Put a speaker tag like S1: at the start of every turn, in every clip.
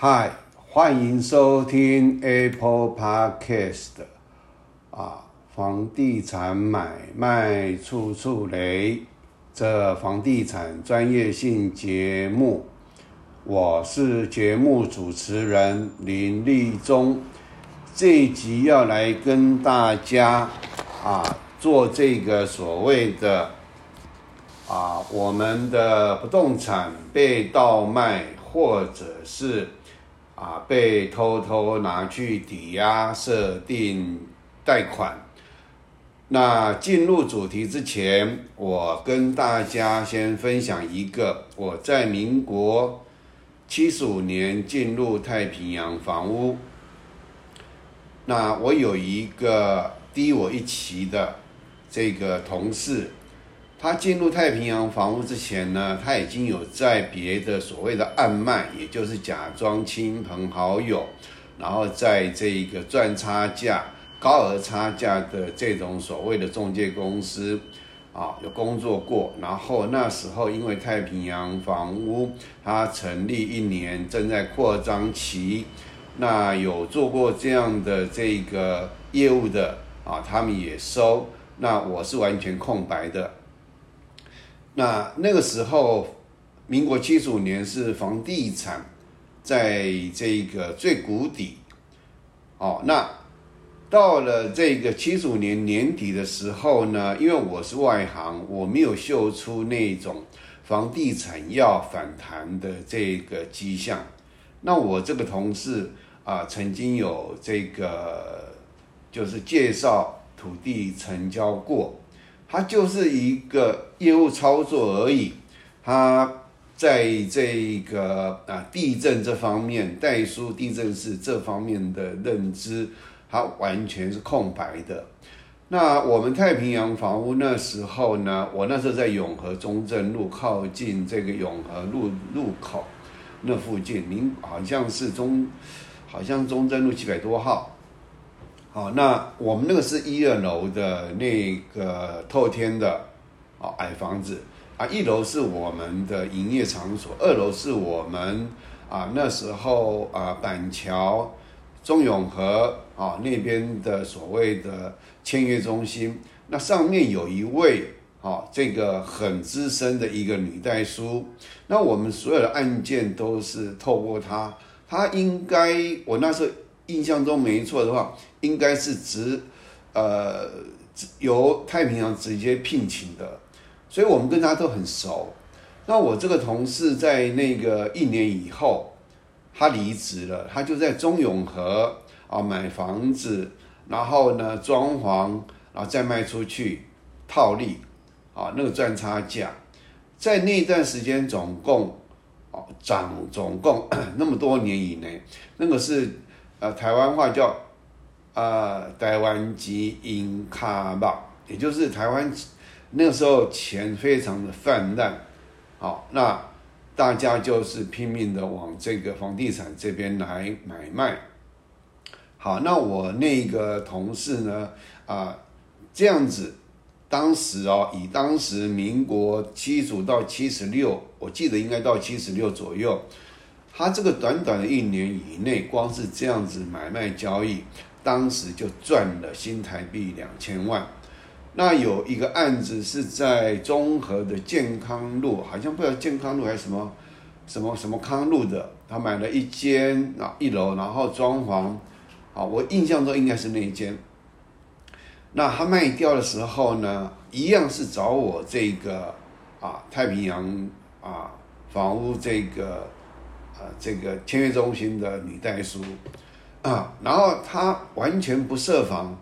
S1: 嗨，欢迎收听 Apple Podcast 啊，房地产买卖处处雷，这房地产专业性节目，我是节目主持人林立忠，这一集要来跟大家啊做这个所谓的啊我们的不动产被盗卖或者是。啊，被偷偷拿去抵押设定贷款。那进入主题之前，我跟大家先分享一个我在民国七十五年进入太平洋房屋。那我有一个低我一期的这个同事。他进入太平洋房屋之前呢，他已经有在别的所谓的暗卖，也就是假装亲朋好友，然后在这个赚差价、高额差价的这种所谓的中介公司啊，有工作过。然后那时候因为太平洋房屋它成立一年，正在扩张期，那有做过这样的这个业务的啊，他们也收。那我是完全空白的。那那个时候，民国七十五年是房地产在这个最谷底，哦，那到了这个七十五年年底的时候呢，因为我是外行，我没有嗅出那种房地产要反弹的这个迹象。那我这个同事啊，曾经有这个就是介绍土地成交过。他就是一个业务操作而已，他在这个啊地震这方面，代书地震是这方面的认知，他完全是空白的。那我们太平洋房屋那时候呢，我那时候在永和中正路靠近这个永和路路口那附近，您好像是中，好像中正路七百多号。哦，那我们那个是一二楼的那个透天的啊矮房子啊，一楼是我们的营业场所，二楼是我们啊那时候啊板桥中永和啊那边的所谓的签约中心，那上面有一位啊这个很资深的一个女代书，那我们所有的案件都是透过她，她应该我那时候。印象中没错的话，应该是直，呃，由太平洋直接聘请的，所以我们跟他都很熟。那我这个同事在那个一年以后，他离职了，他就在中永和啊买房子，然后呢装潢，然后再卖出去套利，啊那个赚差价，在那段时间总共，哦涨总共 那么多年以内，那个是。呃，台湾话叫，呃，台湾籍银卡吧，也就是台湾那时候钱非常的泛滥，好，那大家就是拼命的往这个房地产这边来买卖，好，那我那个同事呢，啊，这样子，当时哦，以当时民国七十到七十六，我记得应该到七十六左右。他这个短短的一年以内，光是这样子买卖交易，当时就赚了新台币两千万。那有一个案子是在中和的健康路，好像不知道健康路还是什么什么什么康路的，他买了一间啊一楼，然后装潢，啊，我印象中应该是那一间。那他卖掉的时候呢，一样是找我这个啊太平洋啊房屋这个。啊，这个签约中心的女代书啊，然后她完全不设防，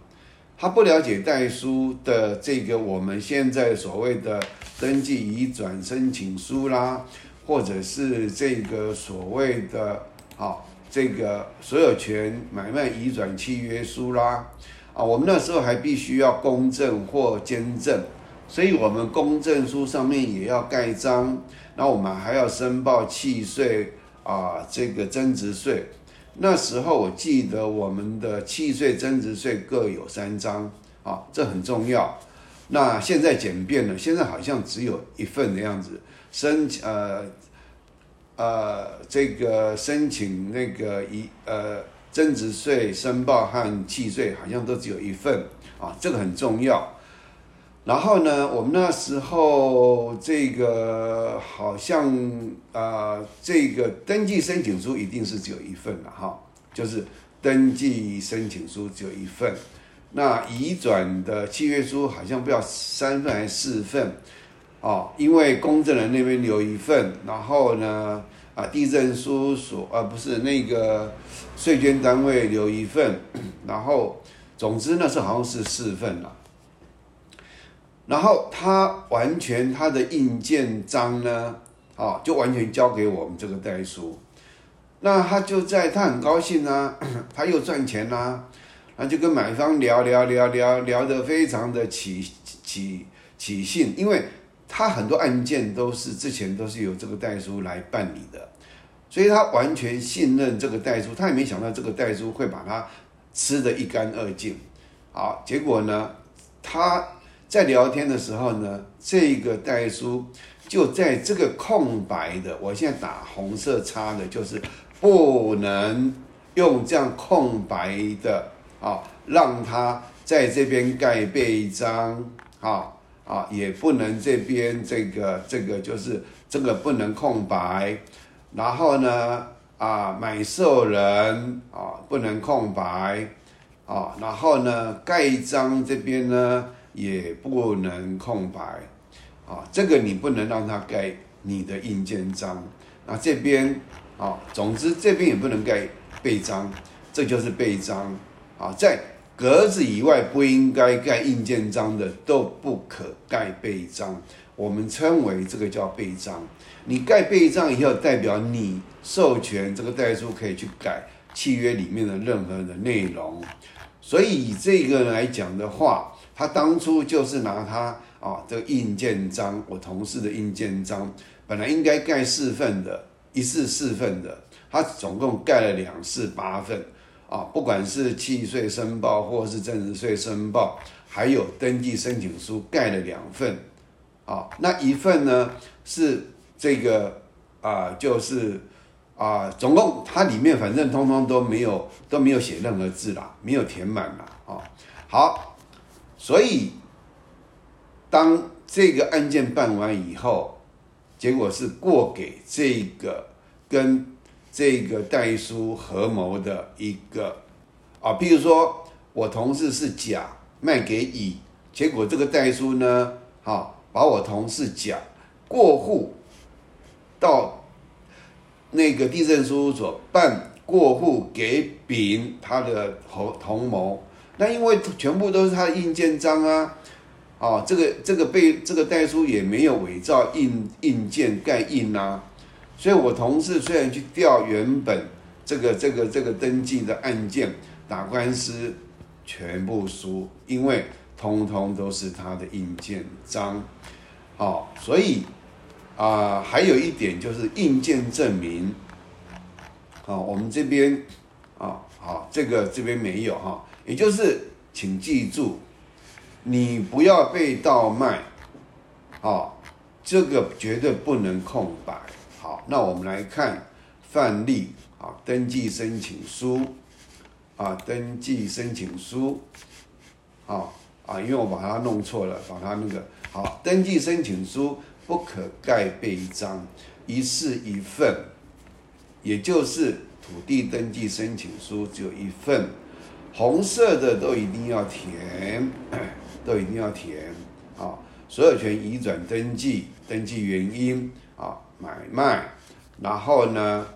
S1: 她不了解代书的这个我们现在所谓的登记移转申请书啦，或者是这个所谓的啊这个所有权买卖移转契约书啦，啊，我们那时候还必须要公证或监证，所以我们公证书上面也要盖章，那我们还要申报契税。啊，这个增值税，那时候我记得我们的契税、增值税各有三张，啊，这很重要。那现在简便了，现在好像只有一份的样子。申请呃，呃这个申请那个一呃增值税申报和契税好像都只有一份啊，这个很重要。然后呢，我们那时候这个好像啊，这个登记申请书一定是只有一份了哈，就是登记申请书只有一份。那移转的契约书好像不要三份还是四份哦，因为公证人那边留一份，然后呢啊地震书所啊不是那个税捐单位留一份，然后总之那是好像是四份了。然后他完全他的印鉴章呢，啊，就完全交给我们这个代书。那他就在他很高兴啊，他又赚钱啦，那就跟买方聊聊聊聊聊得非常的起起起兴，因为他很多案件都是之前都是由这个代书来办理的，所以他完全信任这个代书，他也没想到这个代书会把他吃得一干二净。好，结果呢，他。在聊天的时候呢，这个代书就在这个空白的，我现在打红色叉的，就是不能用这样空白的啊，让他在这边盖被章啊啊，也不能这边这个这个就是这个不能空白，然后呢啊，买受人啊不能空白啊，然后呢盖章这边呢。也不能空白，啊，这个你不能让他盖你的印鉴章，那这边啊，总之这边也不能盖背章，这就是背章，啊，在格子以外不应该盖印鉴章的都不可盖背章，我们称为这个叫背章。你盖背章以后，代表你授权这个代书可以去改契约里面的任何的内容，所以以这个来讲的话。他当初就是拿他啊这个印鉴章，我同事的印鉴章，本来应该盖四份的，一次四份的，他总共盖了两次八份啊，不管是契税申报或是增值税申报，还有登记申请书盖了两份啊，那一份呢是这个啊，就是啊，总共它里面反正通通都没有都没有写任何字啦，没有填满啦啊，好。所以，当这个案件办完以后，结果是过给这个跟这个代书合谋的一个啊，譬如说我同事是甲卖给乙，结果这个代书呢，好把我同事甲过户到那个地震事务所办过户给丙他的同同谋。那因为全部都是他的印鉴章啊，哦，这个这个被这个代书也没有伪造印印鉴盖印呐，所以我同事虽然去调原本这个这个这个登记的案件打官司，全部输，因为通通都是他的印鉴章，好，所以啊，还有一点就是印鉴证明，好，我们这边，好，这个这边没有哈。也就是，请记住，你不要被盗卖，好，这个绝对不能空白。好，那我们来看范例，啊，登记申请书，啊，登记申请书，啊啊，因为我把它弄错了，把它那个好，登记申请书不可盖背章，一式一份，也就是土地登记申请书只有一份。红色的都一定要填，都一定要填啊！所有权移转登记，登记原因啊，买卖，然后呢，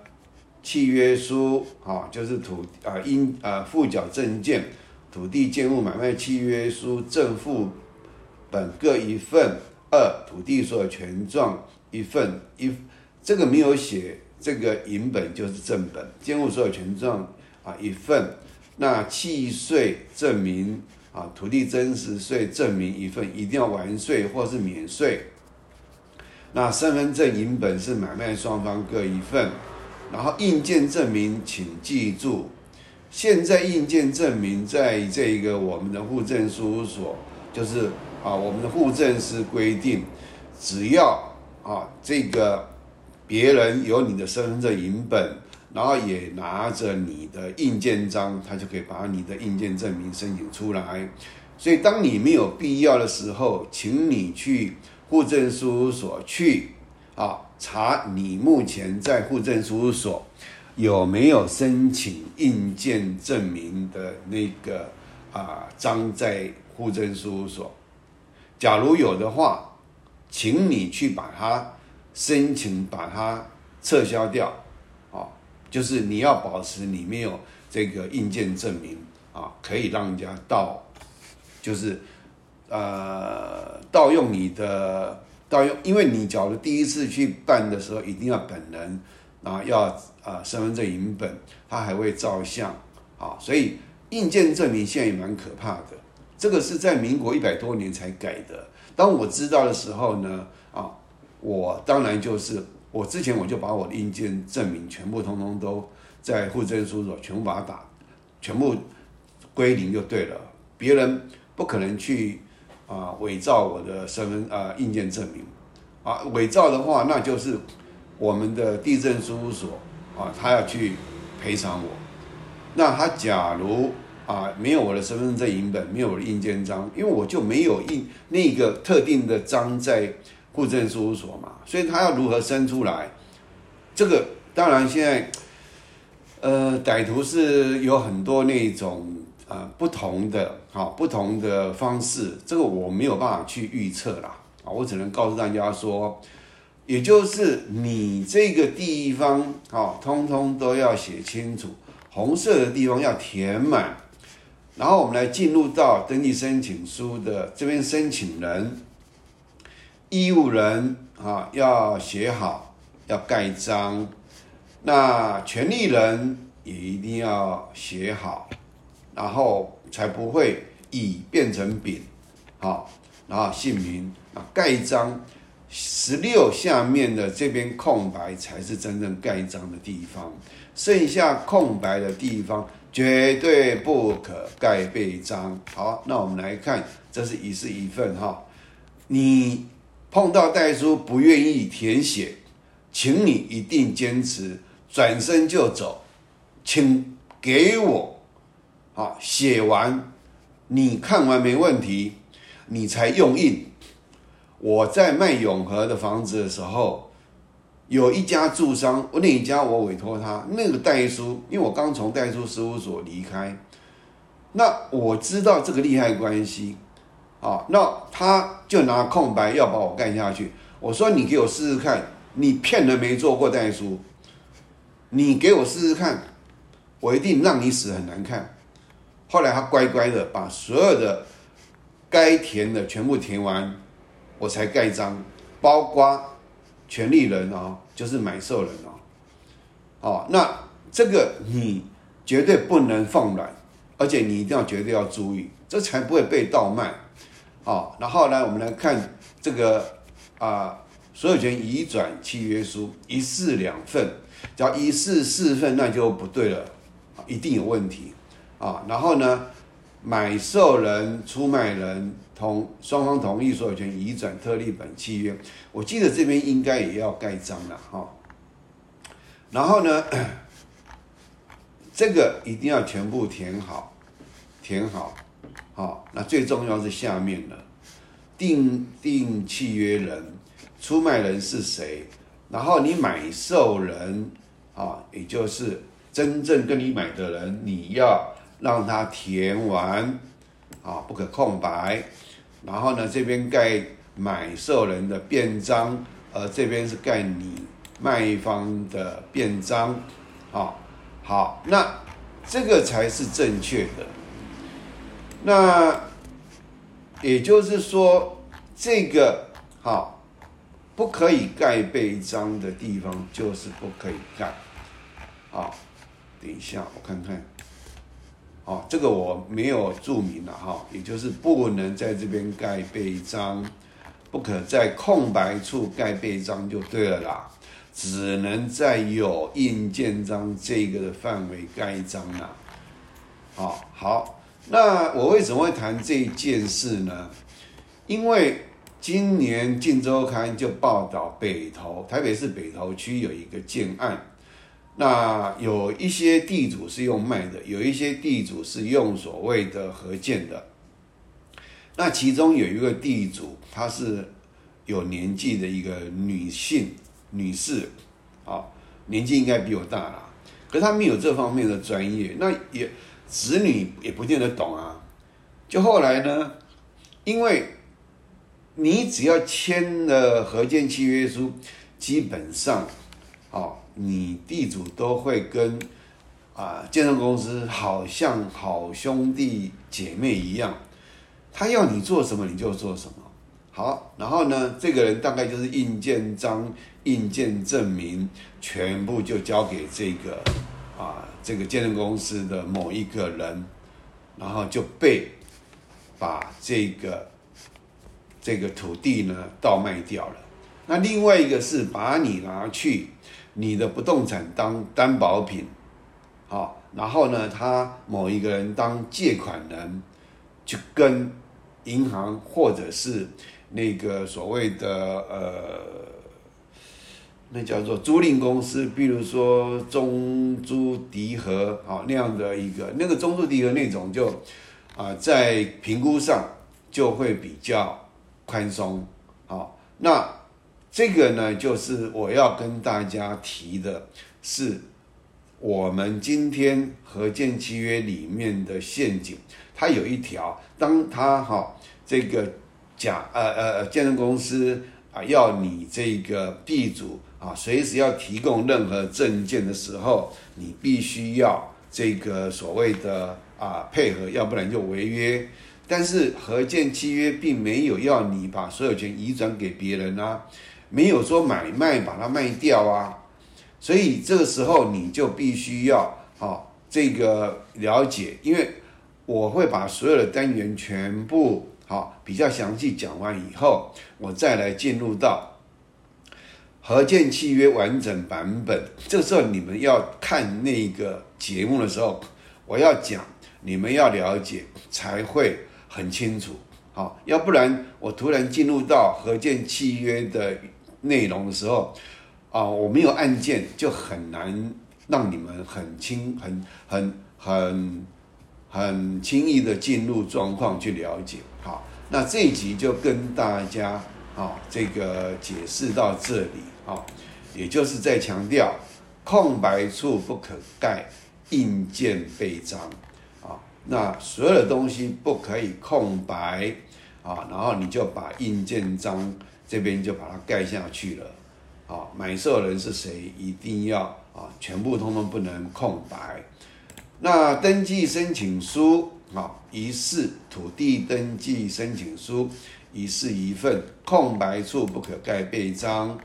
S1: 契约书啊，就是土啊应啊附缴证件，土地建物买卖契约书正副本各一份，二土地所有权状一份一，这个没有写这个银本就是正本，监护所有权证啊一份。那契税证明啊，土地增值税证明一份，一定要完税或是免税。那身份证银本是买卖双方各一份，然后印鉴证明，请记住，现在印鉴证明在这个我们的户政事务所，就是啊，我们的户政司规定，只要啊这个别人有你的身份证影本，然后也拿着你的印鉴章，他就可以把你的印鉴证明申请出来。所以，当你没有必要的时候，请你去户政事务所去啊查你目前在户政事务所有没有申请印鉴证明的那个啊章在户政事务所。假如有的话，请你去把它申请，把它撤销掉，啊，就是你要保持你没有这个印鉴证明啊，可以让人家盗，就是呃盗用你的盗用，因为你假如第一次去办的时候，一定要本人啊，要啊身份证影本，他还会照相啊，所以印鉴证明现在也蛮可怕的。这个是在民国一百多年才改的。当我知道的时候呢，啊，我当然就是我之前我就把我的印鉴证明全部通通都在户政事务所全部把它打，全部归零就对了。别人不可能去啊伪造我的身份啊印件证明啊，伪造的话那就是我们的地震事务所啊，他要去赔偿我。那他假如。啊，没有我的身份证影本，没有我的印鉴章，因为我就没有印那个特定的章在户政事务所嘛，所以他要如何生出来？这个当然现在，呃，歹徒是有很多那种呃不同的啊不同的方式，这个我没有办法去预测啦啊，我只能告诉大家说，也就是你这个地方啊，通通都要写清楚，红色的地方要填满。然后我们来进入到登记申请书的这边，申请人、义务人啊要写好，要盖章。那权利人也一定要写好，然后才不会乙变成丙，好，然后姓名啊盖章。十六下面的这边空白才是真正盖章的地方，剩下空白的地方。绝对不可盖被章。好，那我们来看，这是一式一份哈。你碰到代书不愿意填写，请你一定坚持，转身就走，请给我好写完，你看完没问题，你才用印。我在卖永和的房子的时候。有一家住商，那一家我委托他那个代书，因为我刚从代书事务所离开，那我知道这个利害关系，啊，那他就拿空白要把我干下去。我说你给我试试看，你骗人没做过代书，你给我试试看，我一定让你死很难看。后来他乖乖的把所有的该填的全部填完，我才盖章，包括。权利人哦，就是买受人哦，哦，那这个你绝对不能放软，而且你一定要绝对要注意，这才不会被盗卖，哦，然后呢，我们来看这个啊，所有权移转契约书一式两份，叫一式四份那就不对了，一定有问题啊，然后呢，买受人、出卖人。同双方同意所有权移转特例本契约，我记得这边应该也要盖章了哈。然后呢，这个一定要全部填好，填好，好。那最重要是下面的，定定契约人、出卖人是谁，然后你买受人啊，也就是真正跟你买的人，你要让他填完啊，不可空白。然后呢，这边盖买受人的便章，而这边是盖你卖方的便章，啊，好，那这个才是正确的。那也就是说，这个好不可以盖被章的地方，就是不可以盖。好，等一下我看看。哦，这个我没有注明了哈，也就是不能在这边盖背章，不可在空白处盖背章就对了啦，只能在有印鉴章这个的范围盖章啦。好，好，那我为什么会谈这一件事呢？因为今年《晋周刊》就报道北投台北市北投区有一个建案，那有一些地主是用卖的，有一些地主是用所谓的合建的。那其中有一个地主，她是有年纪的一个女性女士，啊，年纪应该比我大啦，可她没有这方面的专业，那也子女也不见得懂啊。就后来呢，因为你只要签了合建契约书，基本上，哦，你地主都会跟啊建设公司好像好兄弟姐妹一样，他要你做什么你就做什么。好，然后呢，这个人大概就是印鉴章、印鉴证明，全部就交给这个啊这个建设公司的某一个人，然后就被把这个。这个土地呢，倒卖掉了。那另外一个是把你拿去你的不动产当担保品，好，然后呢，他某一个人当借款人，去跟银行或者是那个所谓的呃，那叫做租赁公司，比如说中租迪和啊那样的一个，那个中租迪和那种就啊，在评估上就会比较。宽松，好，那这个呢，就是我要跟大家提的，是我们今天合建契约里面的陷阱。它有一条，当他哈这个甲呃呃建设公司啊要你这个地主啊随时要提供任何证件的时候，你必须要这个所谓的啊配合，要不然就违约。但是合建契约并没有要你把所有权移转给别人啊，没有说买卖把它卖掉啊，所以这个时候你就必须要好这个了解，因为我会把所有的单元全部好比较详细讲完以后，我再来进入到合建契约完整版本。这时候你们要看那个节目的时候，我要讲，你们要了解才会。很清楚，好，要不然我突然进入到合建契约的内容的时候，啊，我没有案件，就很难让你们很轻、很、很、很、很轻易的进入状况去了解。好，那这一集就跟大家，啊，这个解释到这里，啊，也就是在强调，空白处不可盖，印鉴备章。那所有的东西不可以空白啊，然后你就把印鉴章这边就把它盖下去了啊。买受人是谁，一定要啊，全部通通不能空白。那登记申请书啊，一式土地登记申请书一式一份，空白处不可盖备章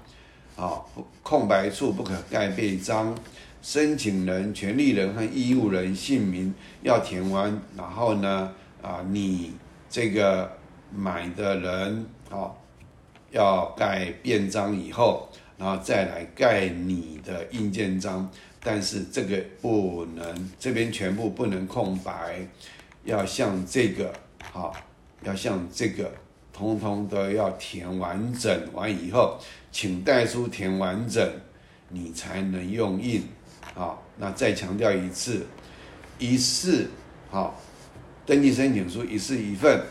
S1: 啊，空白处不可盖备章。申请人、权利人和义务人姓名要填完，然后呢，啊，你这个买的人啊，要盖便章以后，然后再来盖你的印鉴章，但是这个不能，这边全部不能空白，要像这个，好，要像这个，通通都要填完整完以后，请代书填完整，你才能用印。好，那再强调一次，一式好，登记申请书一式一份，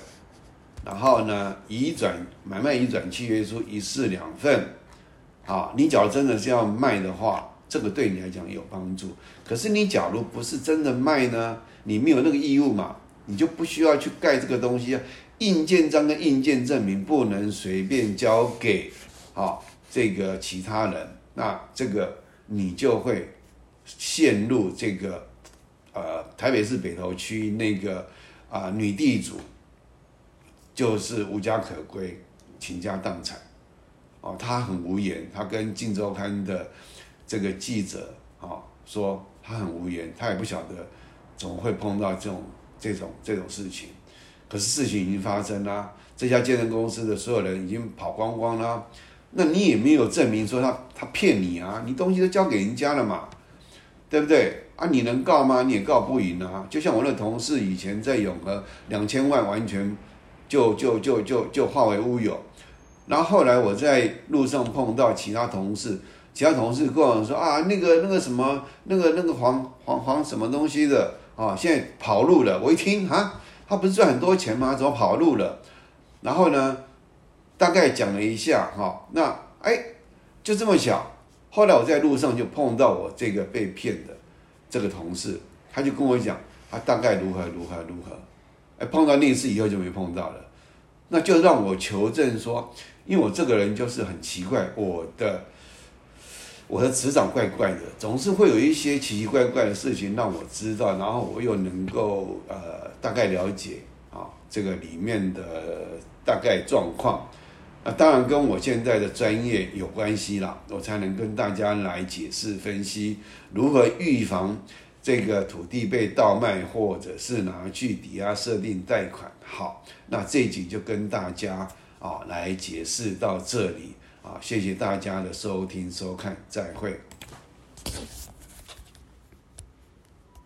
S1: 然后呢，移转买卖移转契约书一式两份。好，你假如真的是要卖的话，这个对你来讲有帮助。可是你假如不是真的卖呢，你没有那个义务嘛，你就不需要去盖这个东西啊。印鉴章跟印鉴证明不能随便交给啊这个其他人，那这个你就会。陷入这个呃台北市北投区那个啊女地主，就是无家可归，倾家荡产，哦，她很无言，她跟《镜周刊》的这个记者啊说，她很无言，她也不晓得怎么会碰到这种这种这种事情，可是事情已经发生啦，这家健身公司的所有人已经跑光光了，那你也没有证明说他他骗你啊，你东西都交给人家了嘛。对不对啊？你能告吗？你也告不赢啊！就像我那同事以前在永和两千万完全就就就就就化为乌有，然后后来我在路上碰到其他同事，其他同事跟我说啊，那个那个什么，那个那个黄黄黄什么东西的啊，现在跑路了。我一听啊，他不是赚很多钱吗？怎么跑路了？然后呢，大概讲了一下哈，那哎，就这么巧。后来我在路上就碰到我这个被骗的这个同事，他就跟我讲，他大概如何如何如何。哎，碰到那次以后就没碰到了，那就让我求证说，因为我这个人就是很奇怪，我的我的磁场怪怪的，总是会有一些奇奇怪怪的事情让我知道，然后我又能够呃大概了解啊这个里面的大概状况，那当然跟我现在的专业有关系啦，我才能跟大家来解释分析如何预防。这个土地被倒卖，或者是拿去抵押设定贷款，好，那这集就跟大家啊来解释到这里啊，谢谢大家的收听收看，再会。